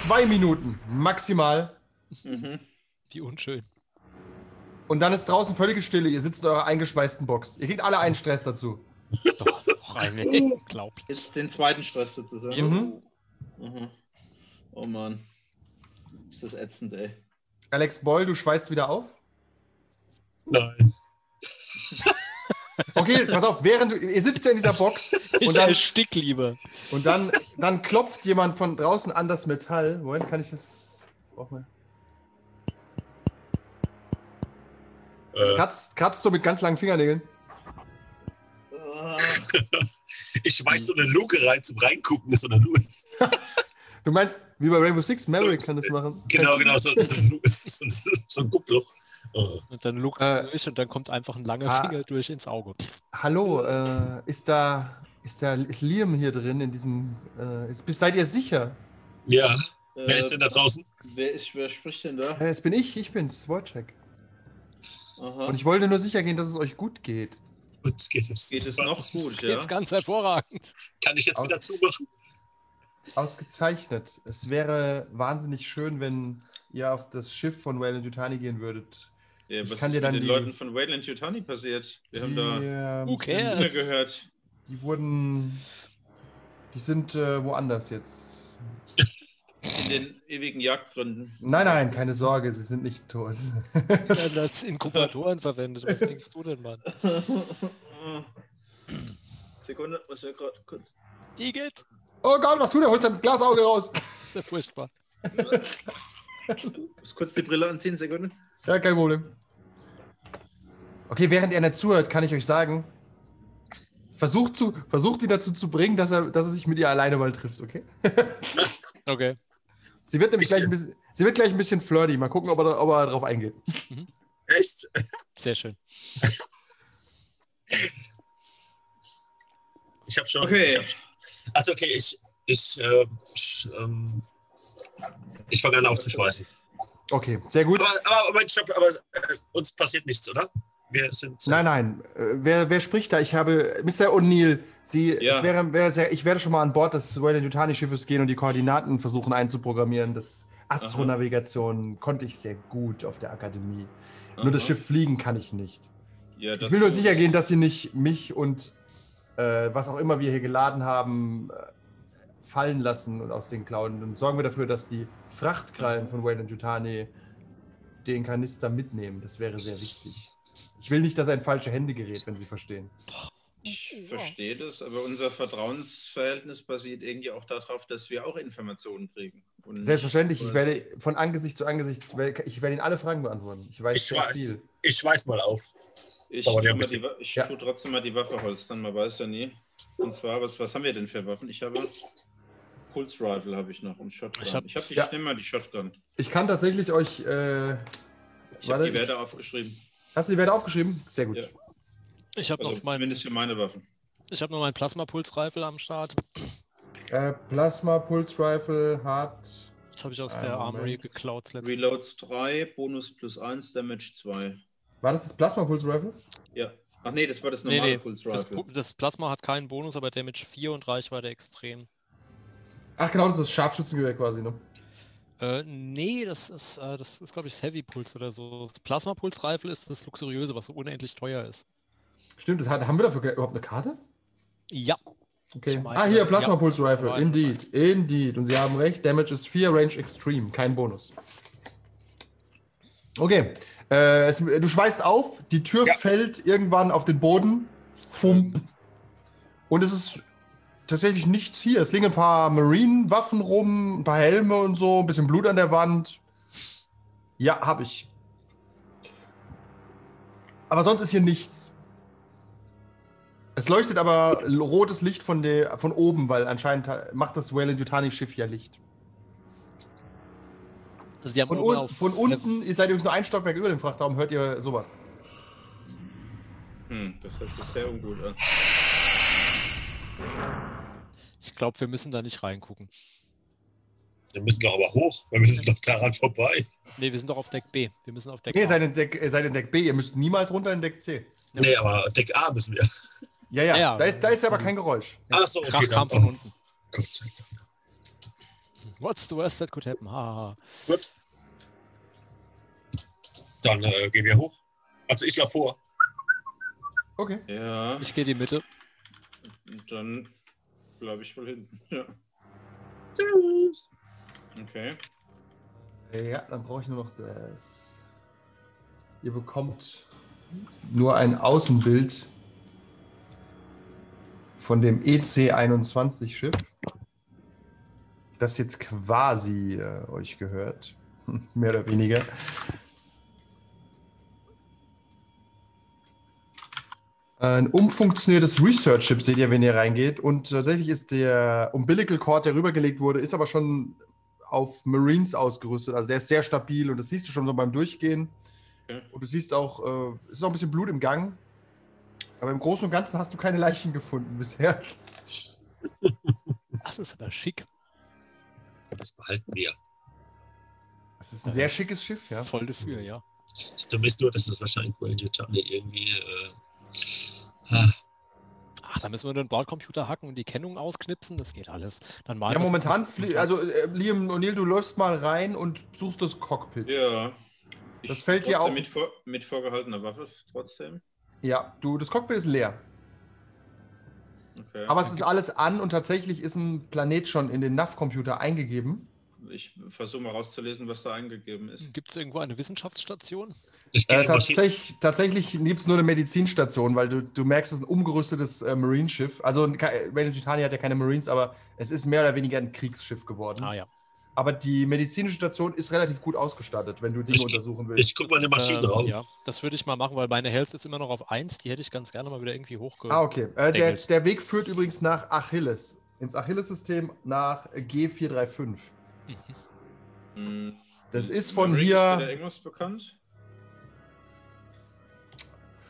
zwei Minuten maximal. mhm. Wie unschön. Und dann ist draußen völlige Stille. Ihr sitzt in eurer eingeschweißten Box. Ihr kriegt alle einen Stress dazu. Doch, doch eine. Jetzt den zweiten Stress sozusagen. Mhm. Mhm. Oh Mann. Ist das ätzend, ey. Alex Boyle, du schweißt wieder auf. Nein. Okay, pass auf, während du, ihr sitzt ja in dieser Box Ich und dann, erstick lieber. und dann, dann klopft jemand von draußen an das Metall. Moment, kann ich das. Brauch mal. Äh, Kratzt, kratzt so mit ganz langen Fingernägeln. Ich schmeiß so eine Luke rein zum Reingucken. Ist so eine Luke. Du meinst, wie bei Rainbow Six, Maverick kann das machen. Genau, genau, so, so, eine Luke, so, ein- so ein Guckloch. Oh. Und dann lugt Äh, durch und dann kommt einfach ein langer ah. Finger durch ins Auge. Hallo, äh, ist da, ist da, ist Liam hier drin in diesem, äh, ist, bist, seid ihr sicher? Ja, äh, wer ist denn da draußen? Wer, ist, wer spricht denn da? Äh, es bin ich, ich bin's, Wojciech. Und ich wollte nur sicher gehen, dass es euch gut geht. Uns geht es. Geht es noch gut, ja? Jetzt ganz hervorragend. Kann ich jetzt Aus- wieder zumachen? Ausgezeichnet. Es wäre wahnsinnig schön, wenn ihr auf das Schiff von Wayland Yutani gehen würdet. Ja ich was kann ist dir mit den die- Leuten von Wayland Yutani passiert? Wir haben da ähm, Who cares? Gehört. die wurden, Die sind äh, woanders jetzt. In den ewigen Jagdgründen. Nein, nein, keine Sorge, sie sind nicht tot. werden als Inkubatoren verwendet. Was denkst du denn, Mann? Sekunde, was wir gerade kurz. Die geht. oh Gott, was tut er? Holt sein Glasauge raus. Das ist ja furchtbar. Muss kurz die Brille anziehen, Sekunde. Ja, kein Problem. Okay, während er nicht zuhört, kann ich euch sagen, versucht, zu, versucht ihn dazu zu bringen, dass er, dass er sich mit ihr alleine mal trifft, okay? Okay. Sie wird nämlich gleich ein Bisschen. sie wird gleich ein bisschen flirty. Mal gucken, ob er, ob er darauf eingeht. Echt? Sehr schön. Ich habe schon. Okay. Ich hab, also okay, ich, ich, äh, ich, ähm, ich fange an aufzuschmeißen. Okay, sehr gut. Aber, aber, stopp, aber äh, uns passiert nichts, oder? Wir sind. Nein, nein. Äh, wer, wer spricht da? Ich habe Mr. O'Neill. Sie, Ja. es wäre, wäre sehr, ich werde schon mal an Bord des Wayland Yutani Schiffes gehen und die Koordinaten versuchen einzuprogrammieren. Das Astronavigation konnte ich sehr gut auf der Akademie. Nur das Aha. Schiff fliegen kann ich nicht. Ja, Ich will nur sicher gehen, dass sie nicht mich und äh, was auch immer wir hier geladen haben, äh, fallen lassen und aus den Klauen. Dann sorgen wir dafür, dass die Frachtkrallen von Wayland Yutani den Kanister mitnehmen. Das wäre sehr wichtig. Ich will nicht, dass er in falsche Hände gerät, wenn Sie verstehen. Ich verstehe das, aber unser Vertrauensverhältnis basiert irgendwie auch darauf, dass wir auch Informationen kriegen. Und Selbstverständlich, ich und- werde von Angesicht zu Angesicht, ich werde Ihnen alle Fragen beantworten. Ich weiß Ich weiß. viel. Ich weiß mal auf. Ich, dauert ja die, ich Ja. tue trotzdem mal die Waffe holstern, man weiß ja nie. Und zwar, was, was haben wir denn für Waffen? Ich habe Pulse Rifle habe ich noch und Shotgun. Ich Ich hab- habe hab die, Ja. mal die Shotgun. Ich kann tatsächlich euch. Äh, Ich habe die Werte aufgeschrieben. hast du die Werte aufgeschrieben? Sehr gut. Ja. Ich habe Also noch, mein, zumindest für meine Waffen. ich hab noch meinen Plasma-Pulsreifel am Start. Äh, Plasma, Pulse Rifle, Hard. Das habe ich aus der Moment. Armory geklaut. letztens. Reloads 3, Bonus plus 1, Damage 2. War das das Plasma Pulse Rifle? Ja. Ach nee, das war das Nee, normale nee. Pulse Das, Rifle. Pu- das Plasma hat keinen Bonus, aber Damage 4 und Reichweite extrem. Ach genau, das ist das Scharfschützengewehr quasi, ne? Äh, nee, das ist, äh, das ist glaube ich, das Heavy Pulse oder so. Das Plasma-Pulsreifel ist das Luxuriöse, was so unendlich teuer ist. Stimmt, das hat, haben wir dafür überhaupt eine Karte? Ja. Okay. Ich meine, ah, hier, ja. Plasma Pulse Rifle. Aber- Indeed. Indeed. Und Sie haben recht, Damage ist 4, Range Extreme. Kein Bonus. Okay. Äh, es, du schweißt auf, die Tür Ja. fällt irgendwann auf den Boden. Fump. Und es ist tatsächlich nichts hier. Es liegen ein paar Marine-Waffen rum, ein paar Helme und so, ein bisschen Blut an der Wand. Ja, habe ich. Aber sonst ist hier nichts. Es leuchtet aber rotes Licht von, der, von oben, weil anscheinend macht das Wayland Yutani Schiff ja Licht. Also die haben Von, un auf von unten, ihr seid übrigens nur ein Stockwerk über dem Frachtraum, hört ihr sowas. Hm, das hört sich sehr ungut an. Ich glaube, wir müssen da nicht reingucken. Wir müssen doch aber hoch. Wir müssen doch daran vorbei. Nee, wir sind doch auf Deck B. Wir müssen auf Deck Nee, ihr A. seid in, Deck, ihr seid in Deck B, ihr müsst niemals runter in Deck C. Ja. Nee, aber Deck A müssen wir. Ja, ja, Ja, ja. Da, ist, da ist aber kein Geräusch. Ach so, okay, Krach kam von unten. Gott. What's the worst that could happen? Haha. Gut. Dann äh, gehen wir hoch. Also ich laufe vor. Okay. Ja, Ich gehe die Mitte. Und dann bleibe ich wohl hinten. Ja, Tschüss. okay. Ja, dann brauche ich nur noch das. Ihr bekommt nur ein Außenbild von dem E EC-21-Schiff, das jetzt quasi äh, euch gehört. Mehr oder weniger. Ein umfunktioniertes Research-Chip seht ihr, wenn ihr reingeht. Und tatsächlich ist der Umbilical Cord, der rübergelegt wurde, ist aber schon auf Marines ausgerüstet. Also der ist sehr stabil und das siehst du schon so beim Durchgehen. Okay. Und du siehst auch, äh, es ist auch ein bisschen Blut im Gang. Aber im Großen und Ganzen hast du keine Leichen gefunden bisher. Das ist aber schick. Das behalten wir. Das ist ein sehr schickes Schiff, ja. Voll dafür, ja. Das Dumme ist nur, dass es wahrscheinlich Yutani irgendwie. Äh, ah, Ach, da müssen wir nur den Bordcomputer hacken und die Kennung ausknipsen. Das geht alles. Dann malen Ja, momentan, also äh, Liam O'Neill, du läufst mal rein und suchst das Cockpit. Ja. Ich Das fällt dir auch- Mit, vor, mit vorgehaltener Waffe trotzdem. Ja, du, das Cockpit ist leer. Okay. Aber es ist alles an und tatsächlich ist ein Planet schon in den NAV-Computer eingegeben. ich versuche mal rauszulesen, was da eingegeben ist. Gibt es irgendwo eine Wissenschaftsstation? Ich Äh, tatsächlich tatsächlich gibt es nur eine Medizinstation, weil du, du merkst, es ist ein umgerüstetes äh, Marine-Schiff. Also Ranger Titania hat ja keine Marines, aber es ist mehr oder weniger ein Kriegsschiff geworden. Ah ja. Aber die medizinische Station ist relativ gut ausgestattet, wenn du Dinge Ich- untersuchen willst. Ich gucke mal in die Maschine Ähm, rauf. ja, das würde ich mal machen, weil meine Health ist immer noch auf 1. Die hätte ich ganz gerne mal wieder irgendwie hochge... ah, okay. Äh, der, der Weg führt übrigens nach Achilles. Ins Achilles-System nach G435. Hm. Das ist von Rick, hier- Ist da irgendwas bekannt?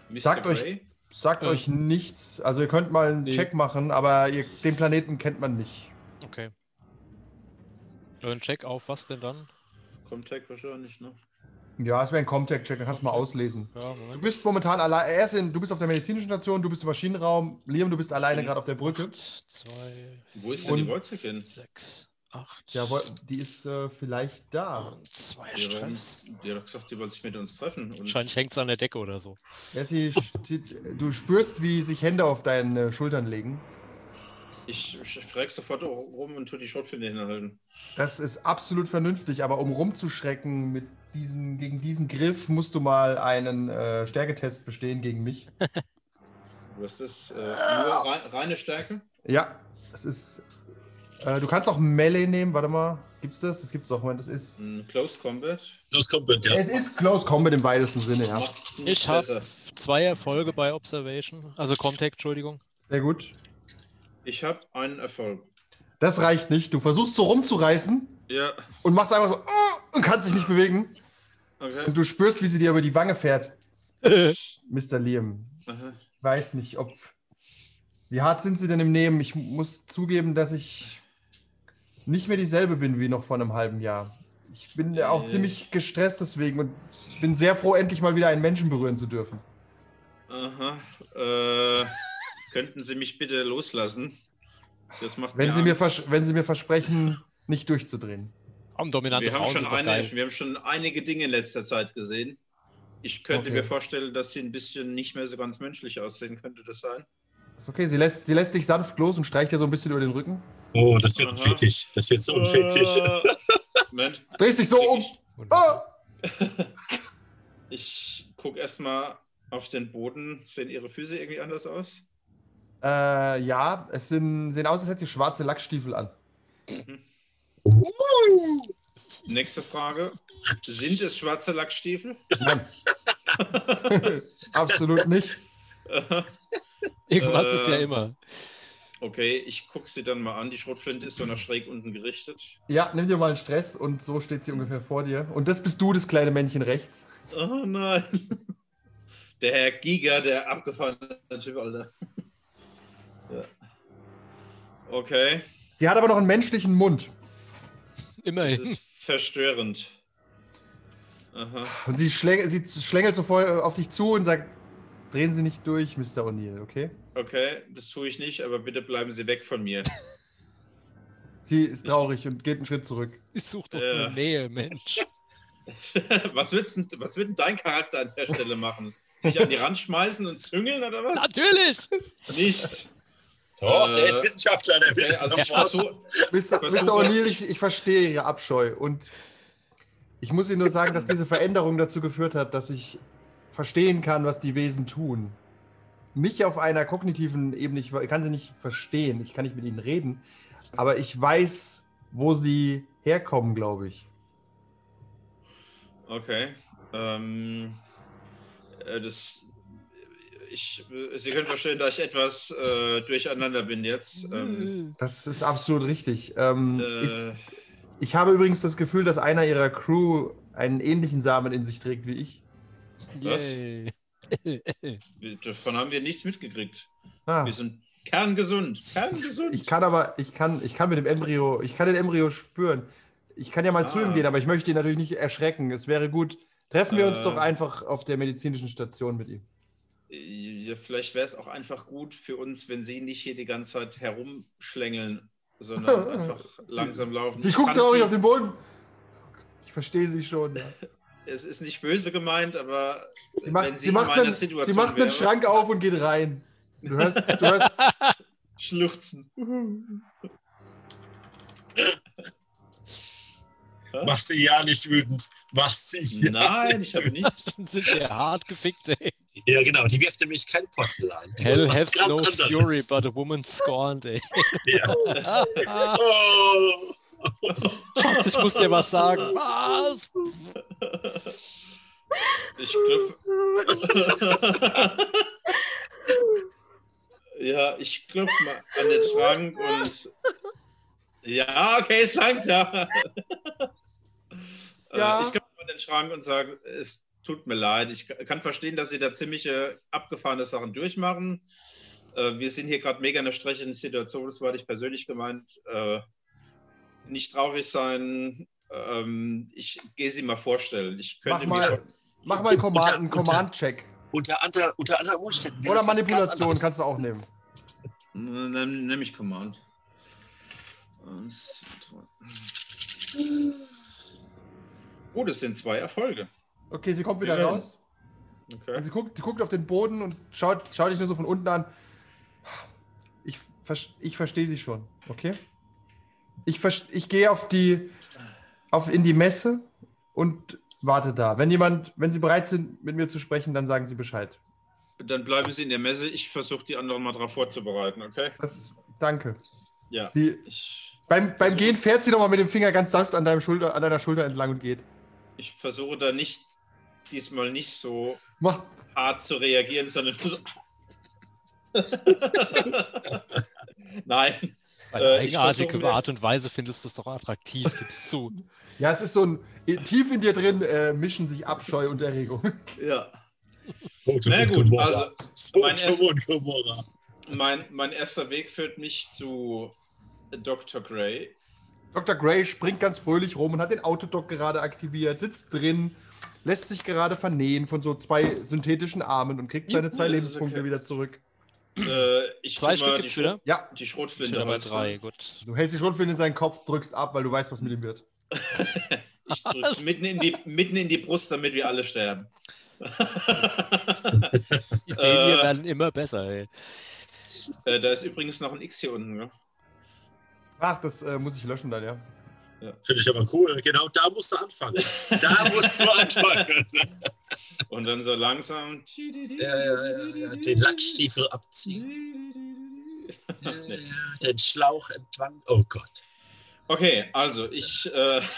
Mr. Sagt euch- Grey? Sagt Ähm. euch nichts. Also ihr könnt mal einen Nee. Check machen, aber ihr, den Planeten kennt man nicht. Okay. Ein Check auf was denn dann? Comtech wahrscheinlich, ne? Ja, es wäre ein Comtech-Check, dann kannst du mal auslesen. Ja, Du bist momentan allein. Er ist in, du bist auf der medizinischen Station, du bist im Maschinenraum. Liam, du bist alleine Mhm. gerade auf der Brücke. 2, Wo ist denn die Wojcik hin? 6, 8. Ja, die ist äh, vielleicht da. Und 2 Die, haben- Stress. die hat gesagt, die wollte sich mit uns treffen. Und Wahrscheinlich hängt es an der Decke oder so. Ja, sie steht, du spürst, wie sich Hände auf deine Schultern legen. ich schreck sofort rum und tu die Schrotflinte hinhalten. Das ist absolut vernünftig, aber um rumzuschrecken mit diesen, gegen diesen Griff musst du mal einen äh, Stärketest bestehen gegen mich. Was ist das? Äh, nur rei reine Stärke? Ja, es ist. Äh, du kannst auch Melee nehmen, warte mal. Gibt's das? Das gibt's auch, Moment, das ist. Ein Close Combat? Los, kommt mit, ja. Es ist Close Combat im weitesten Sinne, ja. Ich hab- besser. Zwei Erfolge bei Observation. Also Contact, Entschuldigung. Sehr gut. Ich habe einen Erfolg. Das reicht nicht. Du versuchst so rumzureißen Ja, und machst einfach so "Oh", und kannst dich nicht bewegen. okay. Und du spürst, wie sie dir über die Wange fährt. Mr. Liam. Aha. Ich weiß nicht, ob. Wie hart sind sie denn im Nehmen? Ich muss zugeben, dass ich nicht mehr dieselbe bin wie noch vor einem halben Jahr. Ich bin ja auch Äh. ziemlich gestresst deswegen und ich bin sehr froh, endlich mal wieder einen Menschen berühren zu dürfen. Aha. Äh, könnten Sie mich bitte loslassen? Das macht Wenn mir sie, mir wenn sie mir versprechen, nicht durchzudrehen. Komm, dominante wir haben, schon eine, wir haben schon einige Dinge in letzter Zeit gesehen. Ich könnte Okay. mir vorstellen, dass sie ein bisschen nicht mehr so ganz menschlich aussehen. Könnte das sein? Ist okay, sie lässt, sie lässt dich sanft los und streicht dir so ein bisschen über den Rücken. Oh, das wird ein. Fetisch. Das wird so ein Fetisch. Äh, Moment. Drehst dich so um. Ah! Ich gucke erstmal auf den Boden. Sehen Ihre Füße irgendwie anders aus? Äh, ja, es sind, sehen aus, als hätte sie schwarze Lackstiefel an. Nächste Frage. Sind es schwarze Lackstiefel? Nein. Absolut nicht. Irgendwas ist ja Äh, immer. Okay, ich gucke sie dann mal an. Die Schrotflinte ist so nach schräg unten gerichtet. Ja, nimm dir mal einen Stress und so steht sie ungefähr vor dir. Und das bist du, das kleine Männchen rechts. Oh nein. Der Herr Giga, der abgefahrene Typ, Alter. Ja. Okay, Sie hat aber noch einen menschlichen Mund. das Immerhin. ist verstörend. Aha. Und sie, schläng, sie schlängelt so voll auf dich zu und sagt, drehen Sie nicht durch, Mr. O'Neill, okay? Okay, das tue ich nicht, aber bitte bleiben Sie weg von mir. Sie ist traurig und geht einen Schritt zurück. Ich suche doch Äh. nur Nähe, Mensch. was, denn, was wird denn dein Charakter an der Stelle machen? Sich an die Rand schmeißen und züngeln oder was? Natürlich! Nicht. Doch, der Äh, ist Wissenschaftler, der will also sofort. versuch, Mr. Mr. O'Neill, ich, ich verstehe Ihre Abscheu und ich muss Ihnen nur sagen, dass diese Veränderung dazu geführt hat, dass ich verstehen kann, was die Wesen tun. Nicht auf einer kognitiven Ebene, ich kann sie nicht verstehen, ich kann nicht mit ihnen reden, aber ich weiß, wo sie herkommen, glaube ich. Okay. Ähm, äh, das, ich, Sie können verstehen, dass ich etwas äh, durcheinander bin jetzt. Ähm, Das ist absolut richtig. Ähm, äh, ist, ich habe übrigens das Gefühl, dass einer ihrer Crew einen ähnlichen Samen in sich trägt wie ich. Was? Davon haben wir nichts mitgekriegt. Ah, Wir sind kerngesund. Kerngesund. ich kann aber, ich kann, ich kann mit dem Embryo, ich kann den Embryo spüren. Ich kann ja mal zu Ah. ihm gehen, aber ich möchte ihn natürlich nicht erschrecken. Es wäre gut, treffen wir uns Äh. doch einfach auf der medizinischen Station mit ihm. Ja, vielleicht wäre es auch einfach gut für uns, wenn Sie nicht hier die ganze Zeit herumschlängeln, sondern einfach langsam laufen. Sie guckt traurig auf den Boden. Ich verstehe sie schon. Ja. Es ist nicht böse gemeint, aber Sie macht, wenn sie macht, einen, Situation sie macht einen wäre- Schrank auf und geht rein. Du hörst, du hörst, Schluchzen. Mach sie ja nicht wütend. Mach sie ja Nein, nicht ich habe nicht. Wir hart gefickt, ey. Ja, genau. Die wirft nämlich kein Porzellan. Die Hell ganz no anderes. fury, but a woman scorned, ey. Ja. Oh. Schatz, ich muss dir was sagen. Was? Ich klopfe. ja, ich klopfe mal an den Schrank und. Ja, okay, es langt, ja. Ja. Äh, Ich klopfe an den Schrank und sage, es tut mir leid. Ich kann verstehen, dass Sie da ziemliche abgefahrene Sachen durchmachen. Äh, Wir sind hier gerade mega in einer stressigen Situation, das war ich persönlich gemeint. Nicht traurig sein. Ähm, Ich gehe Sie mal vorstellen. Ich könnte Mach mal. Mach mal einen Command- Unter- einen unter- Command-Check. Unter, unter anderen Umständen. Oder Manipulation kannst du auch nehmen. Dann nehme ich Command. Oh, das sind zwei Erfolge. Okay, sie kommt wieder Ja. raus. Okay. Und sie guckt, sie guckt auf den Boden und schaut, schaut dich nur so von unten an. Ich, ich verstehe sie schon, okay? Ich, ich gehe auf die, auf, in die Messe und warte da. Wenn jemand, wenn Sie bereit sind, mit mir zu sprechen, dann sagen Sie Bescheid. Dann bleiben Sie in der Messe. Ich versuche die anderen mal darauf vorzubereiten, okay? Das, danke. Ja. Sie, beim, beim Gehen fährt sie nochmal mit dem Finger ganz sanft an, deinem Schulter, an deiner Schulter entlang und geht. ich versuche da nicht, diesmal nicht so Macht, hart zu reagieren, sondern. Nein. Deine Äh, eigenartige Art und Weise findest du es doch attraktiv. Gibst ja, es ist so ein, tief in dir drin äh, mischen sich Abscheu und Erregung. Ja. Na gut, Gomorra. also mein erst- mein, mein erster Weg führt mich zu Dr. Gray. Dr. Gray springt ganz fröhlich rum und hat den Autodoc gerade aktiviert, sitzt drin, lässt sich gerade vernähen von so zwei synthetischen Armen und kriegt seine zwei Lebenspunkte okay. wieder zurück. Äh, ich Zwei Stück die. Schrot, Ja, die Ich Schrotflinte raus. drei, gut. du hältst die Schrotflinte in seinen Kopf, drückst ab, weil du weißt, was mit ihm wird. Ich drück's mitten in, die, mitten in die Brust, damit wir alle sterben. Die Ideen Äh. werden immer besser, ey. äh, da ist übrigens noch ein X hier unten. Ne? Ach, das äh, muss ich löschen dann, ja. Finde ich aber cool. Genau da musst du anfangen. Da musst du anfangen. Und dann so langsam. Ja, ja, ja, ja. Den Lackstiefel abziehen. Ja, ja, ja. Den Schlauch entlang. Oh Gott. Okay, also ich. Äh,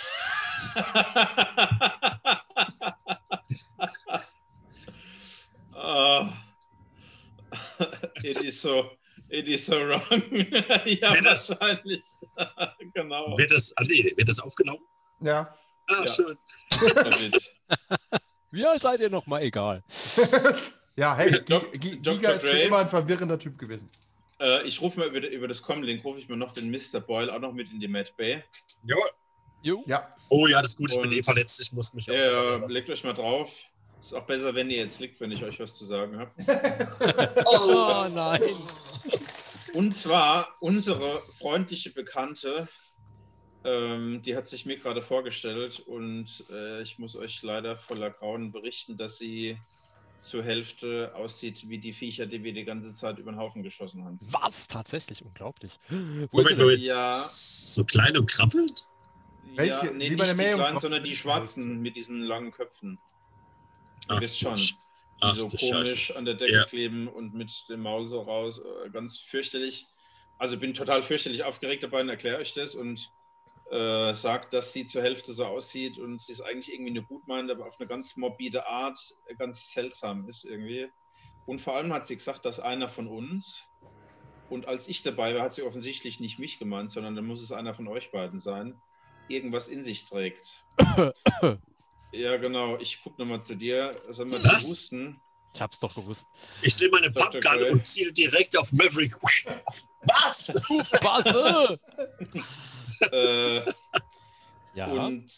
Ah. it is so. It is so wrong. ja, Wenn das- wahrscheinlich. genau. Wird das, ah, nee, wird das aufgenommen? Ja. Ah, Ja. schön. Alt seid ihr nochmal? Egal. Ja, hey. Giga ist schon Gray. immer ein verwirrender Typ gewesen. Äh, ich rufe mal über, über das Comlink, rufe ich mir noch den Mr. Boyle auch noch mit in die Mad Bay. Jawohl. Jo. Ja, Oh ja, das ist gut. Ich bin Und- eh verletzt. Ich muss mich auch. Ja, legt euch mal drauf. Ist auch besser, wenn ihr jetzt liegt, wenn ich euch was zu sagen habe. Oh nein. Und zwar unsere freundliche Bekannte, ähm, die hat sich mir gerade vorgestellt und äh, ich muss euch leider voller Grauen berichten, dass sie zur Hälfte aussieht wie die Viecher, die wir die ganze Zeit über den Haufen geschossen haben. Was? Tatsächlich unglaublich. Wo ist Moment, sie denn? Moment. Ja. So klein und krabbelnd? Welche? Ja, nee, Wie bei der nicht die kleinen, sondern die schwarzen mit diesen langen Köpfen. Ach, wisst schon. Sch- die Ach, so komisch Scheiße. an der Decke Ja. kleben und mit dem Maul so raus. äh, Ganz fürchterlich. Also bin total fürchterlich aufgeregt dabei und erkläre euch das und äh, sagt, dass sie zur Hälfte so aussieht und sie ist eigentlich irgendwie eine Gutmeinende, aber auf eine ganz morbide Art äh, ganz seltsam ist irgendwie. Und vor allem hat sie gesagt, dass einer von uns, und als ich dabei war, hat sie offensichtlich nicht mich gemeint, sondern dann muss es einer von euch beiden sein, irgendwas in sich trägt. ja, genau. Ich gucke nochmal zu dir. Sag mal, Was? du Husten. Ich hab's doch gewusst. Ich nehme meine Dr. Pumpgun und ziele direkt auf Maverick. Was? Was? äh, ja. Und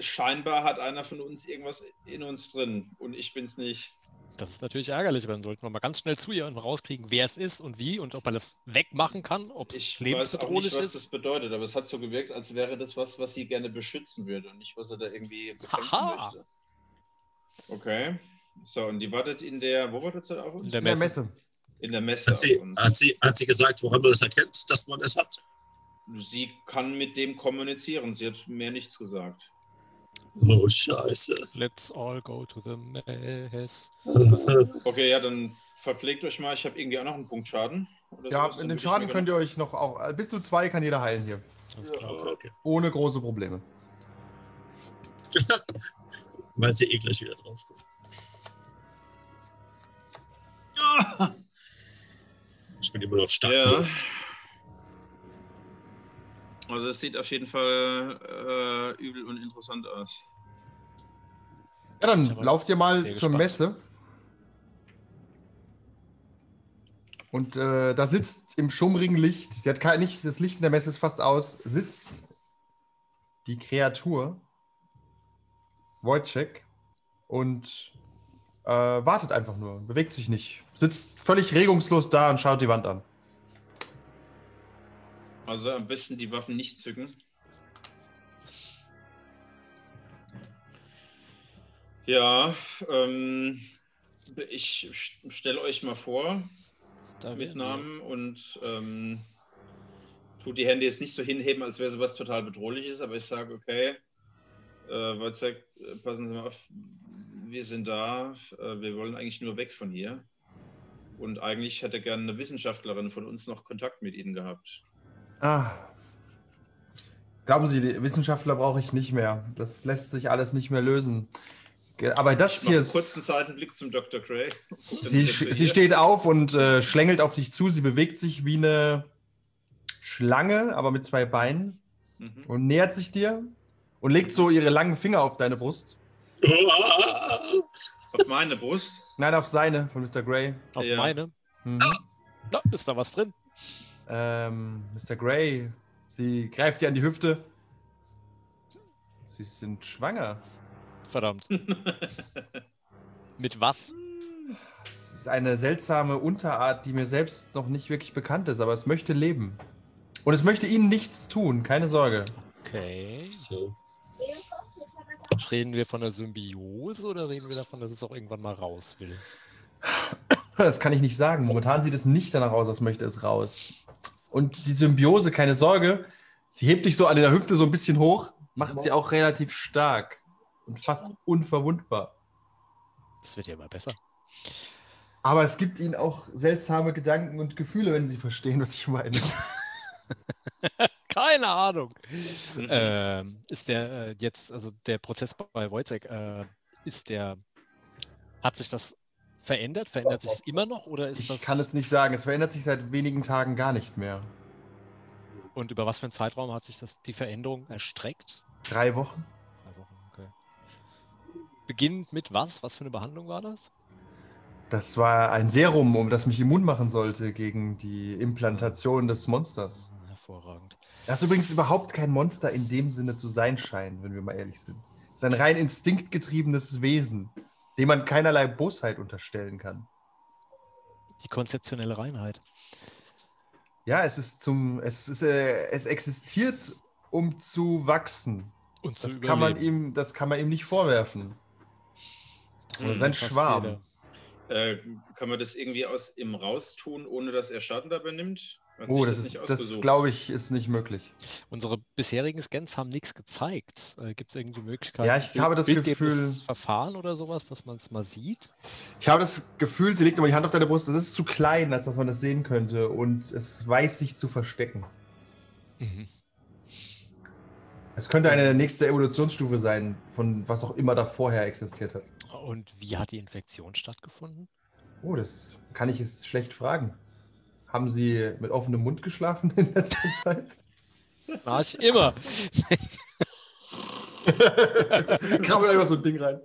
scheinbar hat einer von uns irgendwas in uns drin und ich bin's nicht. Das ist natürlich ärgerlich, aber dann sollten wir mal ganz schnell zu ihr und rauskriegen, wer es ist und wie und ob man das wegmachen kann, ob es Ich weiß auch lebensbedrohlich nicht, was ist. das bedeutet, aber es hat so gewirkt, als wäre das was, was sie gerne beschützen würde und nicht, was er da irgendwie bekämpfen Haha. möchte. Okay. So, und die wartet in der, wo wartet sie auf uns? In der in der Messe. In der Messe. Hat sie, hat, sie, hat sie gesagt, woran man das erkennt, dass man es hat? Dass man es hat? sie kann mit dem kommunizieren. Sie hat mir nichts gesagt. Oh, scheiße. Let's all go to the mess. Okay, ja, dann verpflegt euch mal. Ich habe irgendwie auch noch einen Punkt Schaden. oder Ja, sowas, in den Schaden könnt ihr euch noch auch. äh, Bis zu zwei kann jeder heilen hier. Alles klar. okay. Ohne große Probleme. Weil sie eh gleich wieder drauf kommt. Ich bin immer noch stark Ja. verletzt. Also es sieht auf jeden Fall äh, übel und interessant aus. Ja, dann lauft ihr mal zur gespannt. Messe. Und äh, da sitzt im schummrigen Licht, sie hat kein, nicht, das Licht in der Messe ist fast aus, sitzt die Kreatur, Wojciech, und äh, wartet einfach nur, bewegt sich nicht. Sitzt völlig regungslos da und schaut die Wand an. Also am besten die Waffen nicht zücken. Ja, ähm, ich stelle euch mal vor, Da mit wären wir. Namen und ähm, tut die Hände jetzt nicht so hinheben, als wäre sowas total bedrohliches, aber ich sage, okay, äh, Wojciech, äh, passen Sie mal auf, wir sind da, äh, wir wollen eigentlich nur weg von hier. Und eigentlich hätte gerne eine Wissenschaftlerin von uns noch Kontakt mit Ihnen gehabt. Ah. Glauben Sie, die Wissenschaftler brauche ich nicht mehr. Das lässt sich alles nicht mehr lösen. Aber das Ich hier ist. kurzen Seitenblick zum Dr. Gray. Sie, sie steht auf und äh, schlängelt auf dich zu. Sie bewegt sich wie eine Schlange, aber mit zwei Beinen Mhm. und nähert sich dir und legt so ihre langen Finger auf deine Brust. Auf meine Brust. Nein, auf seine von Mr. Grey. Auf Ja. meine. Mhm. Da ist da was drin. Ähm, Mr. Grey, sie greift dir an die Hüfte. Sie sind schwanger. Verdammt. Mit was? Es ist eine seltsame Unterart, die mir selbst noch nicht wirklich bekannt ist, aber es möchte leben. Und es möchte ihnen nichts tun, keine Sorge. Okay. So. Reden wir von der Symbiose oder reden wir davon, dass es auch irgendwann mal raus will? Das kann ich nicht sagen. Momentan sieht es nicht danach aus, als möchte es raus. Und die Symbiose, keine Sorge, sie hebt dich so an der Hüfte so ein bisschen hoch, macht sie auch relativ stark und fast unverwundbar. Das wird ja immer besser. Aber es gibt ihnen auch seltsame Gedanken und Gefühle, wenn sie verstehen, was ich meine. Keine Ahnung. Mhm. Ähm, ist der äh, jetzt, also der Prozess bei Wojciech, äh, ist der, hat sich das verändert? Verändert sich es immer noch oder ist Ich kann es nicht sagen. Es verändert sich seit wenigen Tagen gar nicht mehr. und über was für einen Zeitraum hat sich das, die Veränderung erstreckt? Drei Wochen? Drei Wochen, okay. Beginnend mit was? Was für eine Behandlung war das? Das war ein Serum, um das mich immun machen sollte gegen die Implantation des Monsters. Hervorragend. Das übrigens überhaupt kein Monster in dem Sinne zu sein scheint, wenn wir mal ehrlich sind. Es ist ein rein instinktgetriebenes Wesen, dem man keinerlei Bosheit unterstellen kann. Die konzeptionelle Reinheit. Ja, es ist zum, es ist, äh, es existiert, um zu wachsen. Und zu Das kann man überleben. ihm, das kann man ihm nicht vorwerfen. Das Oder ist sein fast Schwarm. Äh, kann man das irgendwie aus ihm raustun, ohne dass er Schaden dabei nimmt? Hat Oh, sich das ist, das glaube ich, ist nicht möglich. Unsere bisherigen Scans haben nichts gezeigt. Äh, Gibt es irgendwie Möglichkeiten? Ja, ich habe das Gefühl- Verfahren oder sowas, dass man es mal sieht? Ich habe das Gefühl, sie legt immer die Hand auf deine Brust. Das ist zu klein, als dass man das sehen könnte. Und es weiß sich zu verstecken. Mhm. Es könnte eine nächste Evolutionsstufe sein, von was auch immer da vorher existiert hat. Und wie hat die Infektion stattgefunden? Oh, das kann ich es schlecht fragen. Haben Sie mit offenem Mund geschlafen in letzter Zeit? War ich immer. Krabbel einfach so ein Ding rein.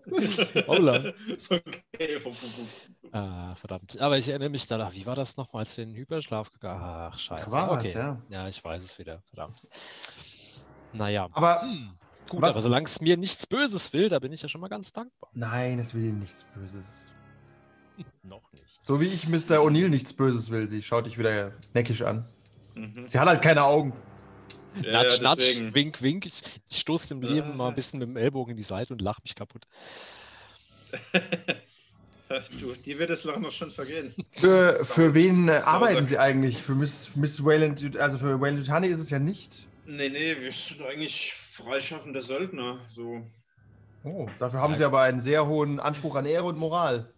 Okay. vom- vom- Ah, verdammt. Aber ich erinnere mich danach. Wie war das nochmal, als wir in den Hyperschlaf gegangen Ach, scheiße. Da war was, okay. ja. Ja, ich weiß es wieder. Verdammt. Naja. Aber Hm. Gut, was- aber solange es mir nichts Böses will, da bin ich ja schon mal ganz dankbar. nein, es will nichts Böses. Noch nicht. So wie ich Mr. O'Neill nichts Böses will. Sie schaut dich wieder neckisch an. Mhm. Sie hat halt keine Augen. Ja, natsch, ja, natsch, wink, wink. Ich, ich stoße dem Leben mal Ah. ein bisschen mit dem Ellbogen in die Seite und lache mich kaputt. Du, die wird es noch schon vergehen. Für, für wen äh, arbeiten Sie eigentlich? Für Miss, Miss Wayland, also für Wayland Yutani ist es ja nicht. Nee, nee, wir sind eigentlich freischaffende Söldner. So. Oh, dafür haben Sie aber einen sehr hohen Anspruch an Ehre und Moral.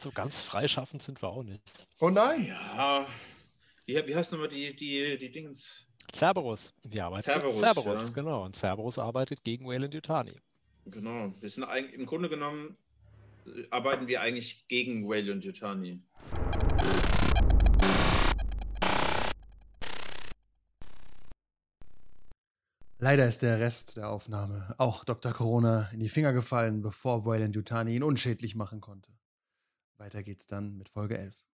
So ganz freischaffend sind wir auch nicht. Oh nein. Ja. Wie, wie heißt nochmal die, die, die Dingens? Cerberus. Wir arbeiten Cerberus, mit Cerberus, ja. genau. Und Cerberus arbeitet gegen Wayland Yutani. Genau. Wir sind im Grunde genommen äh, arbeiten wir eigentlich gegen Whale und Yutani. Leider ist der Rest der Aufnahme, auch Dr. Corona, in die Finger gefallen, bevor Wayland Yutani ihn unschädlich machen konnte. Weiter geht's dann mit Folge 11.